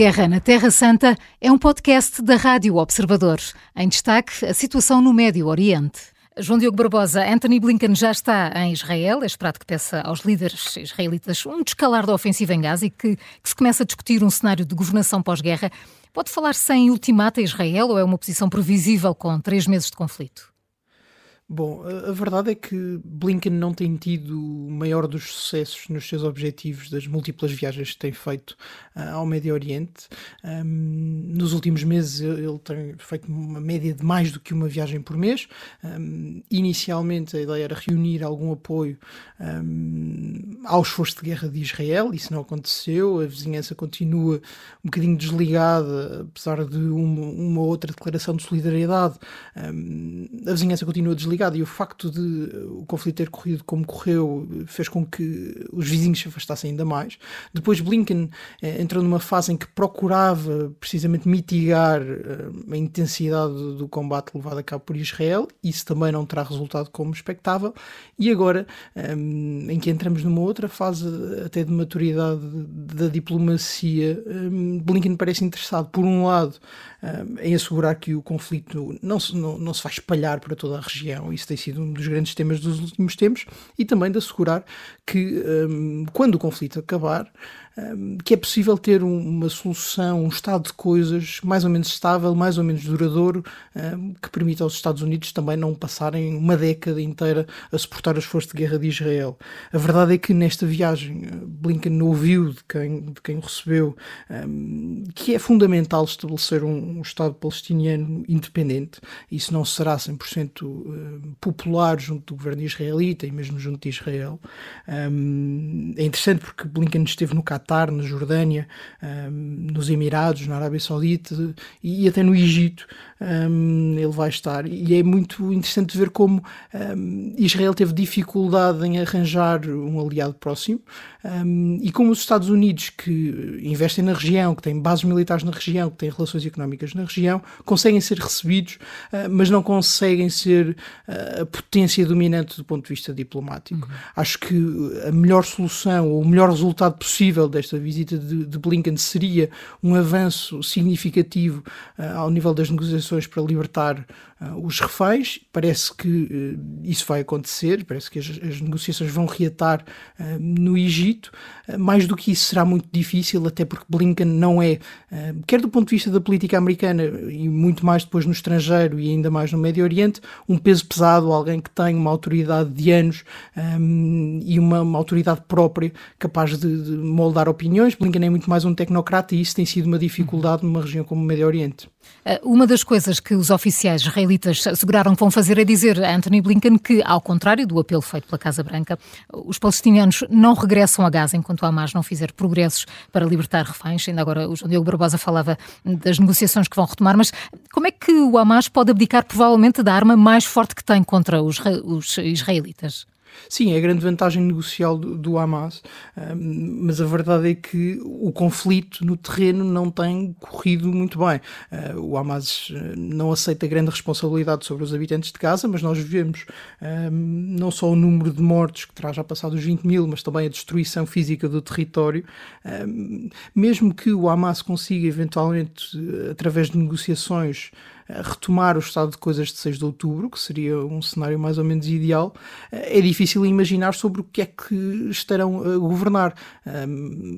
Guerra na Terra Santa é um podcast da Rádio Observador. Em destaque, a situação no Médio Oriente. João Diogo Barbosa, Anthony Blinken já está em Israel. É esperado que peça aos líderes israelitas um descalar da ofensiva em Gaza e que, que se começa a discutir um cenário de governação pós-guerra. Pode falar sem ultimata a Israel ou é uma posição previsível com três meses de conflito? Bom, a, verdade é que Blinken não tem tido o maior dos sucessos nos seus objetivos das múltiplas viagens que tem feito uh, ao Médio Oriente. Um, nos últimos meses ele tem feito uma média de mais do que uma viagem por mês. Um, inicialmente a ideia era reunir algum apoio um, ao esforço de guerra de Israel, isso não aconteceu. A vizinhança continua um bocadinho desligada, apesar de uma, uma outra declaração de solidariedade. a vizinhança continua desligada e o facto de o conflito ter corrido como correu fez com que os vizinhos se afastassem ainda mais. Depois Blinken eh, entrou numa fase em que procurava precisamente mitigar eh, a intensidade do, combate levado a cabo por Israel, isso também não terá resultado como expectável, e agora eh, em que entramos numa outra fase até de maturidade da diplomacia, eh, Blinken parece interessado, por um lado, em assegurar que o conflito não se, não, não se vai espalhar para toda a região. Isso tem sido um dos grandes temas dos últimos tempos. E também de assegurar que, quando o conflito acabar, que é possível ter uma solução, um estado de coisas mais ou menos estável, mais ou menos duradouro, que permita aos Estados Unidos também não passarem uma década inteira a suportar as forças de guerra de Israel. A verdade é que nesta viagem Blinken ouviu de quem, de quem o recebeu que é fundamental estabelecer um, Estado palestiniano independente. Isso não será 100% popular junto do governo israelita e mesmo junto de Israel. é interessante porque Blinken esteve no Qatar Qatar, na Jordânia, um, nos Emirados, na Arábia Saudita e até no Egito um, ele vai estar. E é muito interessante ver como um, Israel teve dificuldade em arranjar um aliado próximo e como os Estados Unidos, que investem na região, que têm bases militares na região, que têm relações económicas na região, conseguem ser recebidos, uh, mas não conseguem ser uh, a potência dominante do ponto de vista diplomático. Uhum. Acho que a melhor solução, ou o melhor resultado possível desta visita de, de Blinken seria um avanço significativo uh, ao nível das negociações para libertar os reféns. Parece que isso vai acontecer, parece que as, as negociações vão reatar no Egito. Mais do que isso será muito difícil, até porque Blinken não é, quer do ponto de vista da política americana e muito mais depois no estrangeiro e ainda mais no Médio Oriente, um peso pesado, alguém que tem uma autoridade de anos um, e uma, uma, autoridade própria capaz de, de moldar opiniões. Blinken é muito mais um tecnocrata e isso tem sido uma dificuldade numa região como o Médio Oriente. Eh, uma das coisas que os oficiais israelitas asseguraram que vão fazer é dizer a Anthony Blinken que, ao contrário do apelo feito pela Casa Branca, os palestinianos não regressam a Gaza enquanto Hamas não fizer progressos para libertar reféns. Ainda agora o João Diogo Barbosa falava das negociações que vão retomar, mas como é que o Hamas pode abdicar provavelmente da arma mais forte que tem contra os, os israelitas? Sim, é a grande vantagem negocial do, do Hamas, mas a verdade é que o conflito no terreno não tem corrido muito bem. Uh, o Hamas eh, não aceita grande responsabilidade sobre os habitantes de Gaza, mas nós vemos não só o número de mortos, que terá já passado os 20 mil, mas também a destruição física do território. mesmo que o Hamas consiga, eventualmente, através de negociações, retomar o estado de coisas de 6 de outubro, que seria um cenário mais ou menos ideal, eh, é difícil imaginar sobre o que é que estarão a governar.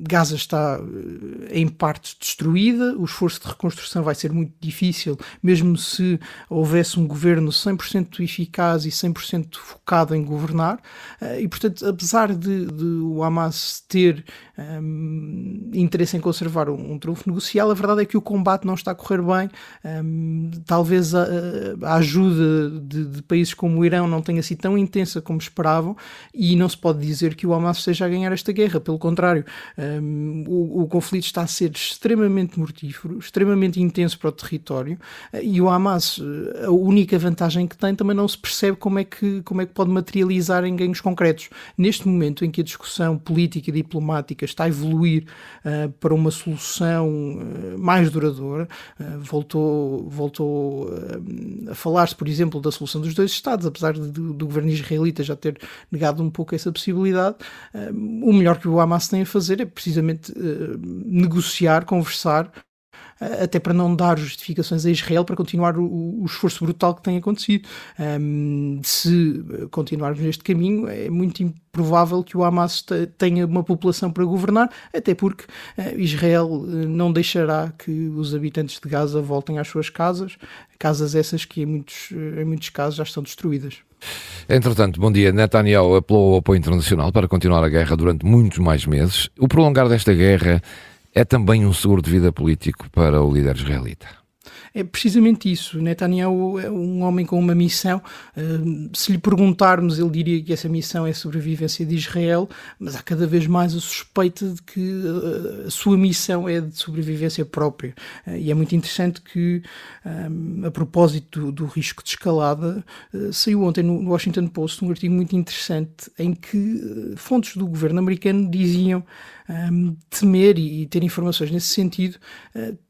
Gaza está eh, em parte destruída, o esforço de reconstrução vai ser muito difícil, mesmo se houvesse um governo 100% eficaz e 100% focado em governar, eh, e portanto, apesar de, de o Hamas ter um, interesse em conservar um, um trunfo negocial, a verdade é que o combate não está a correr bem. Um, talvez a, a ajuda de, de, países como o Irão não tenha sido tão intensa como esperavam, e não se pode dizer que o Hamas esteja a ganhar esta guerra, pelo contrário, um, o, o, conflito está a ser extremamente mortífero, extremamente intenso para o território, e o Hamas, a única vantagem que tem, também não se percebe como é que, como é que pode materializar em ganhos concretos. Neste momento em que a discussão política e diplomática está a evoluir uh, para uma solução uh, mais duradoura, uh, voltou, voltou a falar-se, por exemplo, da solução dos dois Estados, apesar de, do governo israelita já ter negado um pouco essa possibilidade, o melhor que o Hamas tem a fazer é precisamente negociar, conversar até para não dar justificações a Israel para continuar o, o esforço brutal que tem acontecido. Um, se continuarmos neste caminho, é muito improvável que o Hamas tenha uma população para governar, até porque uh, Israel eh, não deixará que os habitantes de Gaza voltem às suas casas, casas essas que em muitos, em muitos casos já estão destruídas. Entretanto, bom dia. Netanyahu apelou ao apoio internacional para continuar a guerra durante muitos mais meses. O prolongar desta guerra é também um seguro de vida político para o líder israelita é precisamente isso. Netanyahu é um homem com uma missão. se lhe perguntarmos, ele diria que essa missão é a sobrevivência de Israel, mas há cada vez mais a suspeita de que a sua missão é de sobrevivência própria. Eh, e é muito interessante que, a propósito do, risco de escalada, saiu ontem no Washington Post um artigo muito interessante em que fontes do governo americano diziam temer e, ter informações nesse sentido,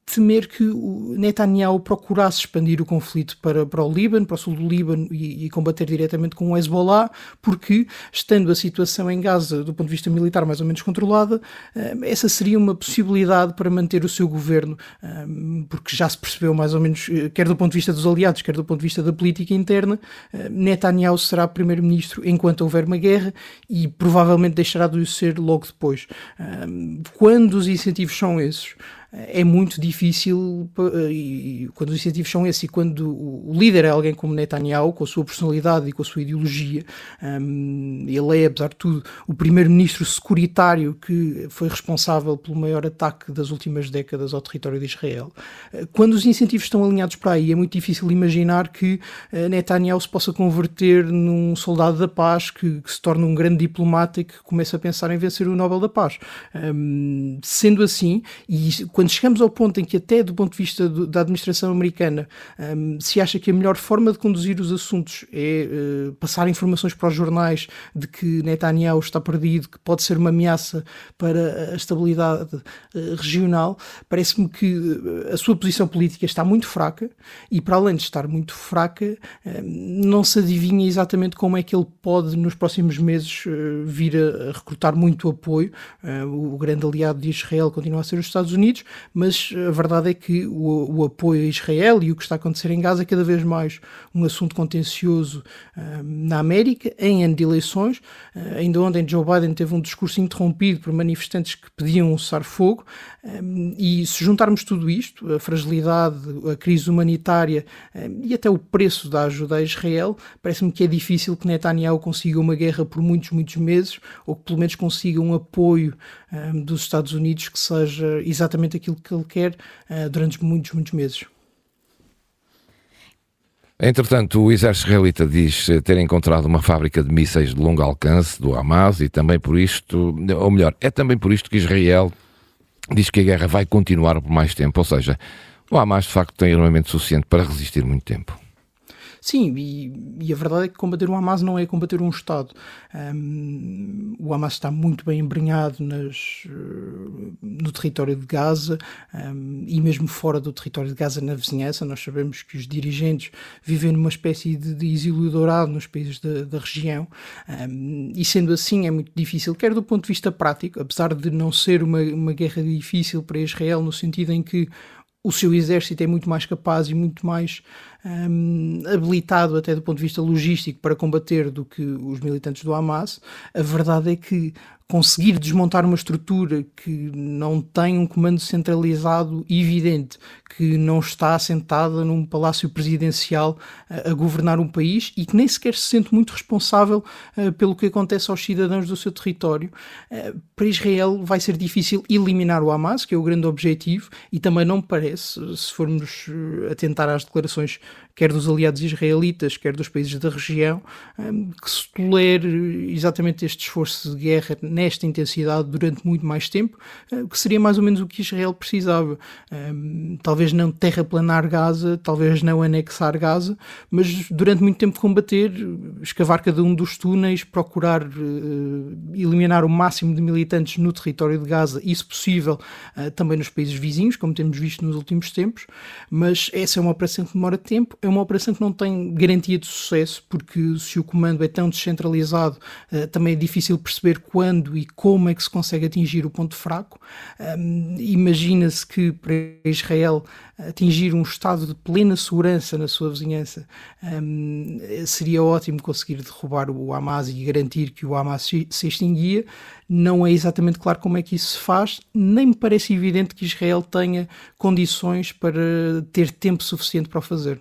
temer que o Netanyahu procurasse expandir o conflito para, para o Líbano, para o sul do Líbano e, e, combater diretamente com o Hezbollah, porque, estando a situação em Gaza do ponto de vista militar mais ou menos controlada, uh, essa seria uma possibilidade para manter o seu governo, um, porque já se percebeu mais ou menos, eh, quer do ponto de vista dos aliados, quer do ponto de vista da política interna, Netanyahu será primeiro-ministro enquanto houver uma guerra e provavelmente deixará de o ser logo depois. Quando os incentivos são esses, é muito difícil, eh, quando os incentivos são esses, e quando o líder é alguém como Netanyahu, com a sua personalidade e com a sua ideologia, um, ele é, apesar de tudo, o primeiro-ministro securitário que foi responsável pelo maior ataque das últimas décadas ao território de Israel. Eh, quando os incentivos estão alinhados para aí, é muito difícil imaginar que uh, Netanyahu se possa converter num soldado da paz que, que, se torna um grande diplomata e que começa a pensar em vencer o Nobel da Paz. Um, sendo assim, e quando quando chegamos ao ponto em que, até do ponto de vista do, da administração americana, um, se acha que a melhor forma de conduzir os assuntos é uh, passar informações para os jornais de que Netanyahu está perdido, que pode ser uma ameaça para a estabilidade uh, regional, parece-me que uh, a sua posição política está muito fraca e, para além de estar muito fraca, hum, não se adivinha exatamente como é que ele pode, nos próximos meses, vir a, recrutar muito apoio. o grande aliado de Israel continua a ser os Estados Unidos, mas a verdade é que o, o, apoio a Israel e o que está a acontecer em Gaza é cada vez mais um assunto contencioso uh, na América, em ano de eleições. Uh, ainda ontem Joe Biden teve um discurso interrompido por manifestantes que pediam um cessar-fogo, um, e se juntarmos tudo isto, a fragilidade, a crise humanitária um, e até o preço da ajuda a Israel, parece-me que é difícil que Netanyahu consiga uma guerra por muitos, muitos meses, ou que pelo menos consiga um apoio dos Estados Unidos que seja exatamente aquilo que ele quer uh, durante muitos, muitos meses. Entretanto, o exército israelita diz ter encontrado uma fábrica de mísseis de longo alcance do Hamas e também por isto, ou melhor, é também por isto que Israel diz que a guerra vai continuar por mais tempo, ou seja, o Hamas de facto tem armamento suficiente para resistir muito tempo. Sim, e, e, a verdade é que combater o Hamas não é combater um Estado. Um, o Hamas está muito bem embrenhado nas, no território de Gaza um, e mesmo fora do território de Gaza, na vizinhança. Nós sabemos que os dirigentes vivem numa espécie de, de exílio dourado nos países da, da região um, e sendo assim é muito difícil, quer do ponto de vista prático, apesar de não ser uma, uma guerra difícil para Israel, no sentido em que o seu exército é muito mais capaz e muito mais um, habilitado até do ponto de vista logístico para combater do que os militantes do Hamas. A verdade é que conseguir desmontar uma estrutura que não tem um comando centralizado evidente, que não está assentada num palácio presidencial a, governar um país e que nem sequer se sente muito responsável uh, pelo que acontece aos cidadãos do seu território. Uh, para Israel vai ser difícil eliminar o Hamas, que é o grande objetivo, e também não parece, se formos uh, atentar às declarações quer dos aliados israelitas, quer dos países da região, hum, que se tolere exatamente este esforço de guerra nesta intensidade durante muito mais tempo, hum, que seria mais ou menos o que Israel precisava. Hum, talvez não terraplanar Gaza, talvez não anexar Gaza, mas durante muito tempo combater, escavar cada um dos túneis, procurar eliminar o máximo de militantes no território de Gaza, e se possível também nos países vizinhos, como temos visto nos últimos tempos, mas essa é uma operação que demora tempo é uma operação que não tem garantia de sucesso, porque se o comando é tão descentralizado, uh, também é difícil perceber quando e como é que se consegue atingir o ponto fraco. Imagina-se que para Israel atingir um estado de plena segurança na sua vizinhança seria ótimo conseguir derrubar o Hamas e garantir que o Hamas se extinguia. Não é exatamente claro como é que isso se faz, nem me parece evidente que Israel tenha condições para ter tempo suficiente para o fazer.